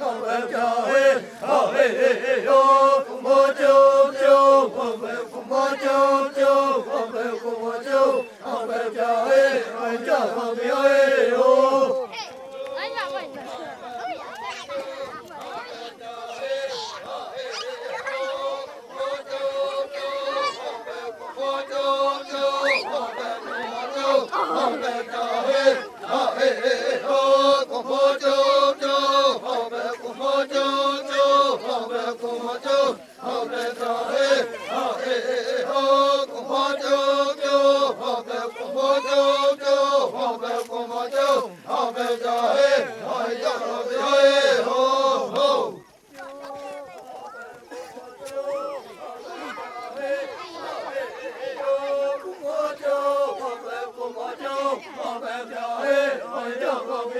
我们叫嘿，啊嘿，嘿，嘿哟，苦莫叫叫，我们苦莫叫叫，我们苦莫叫。放开枪嘿我们两个不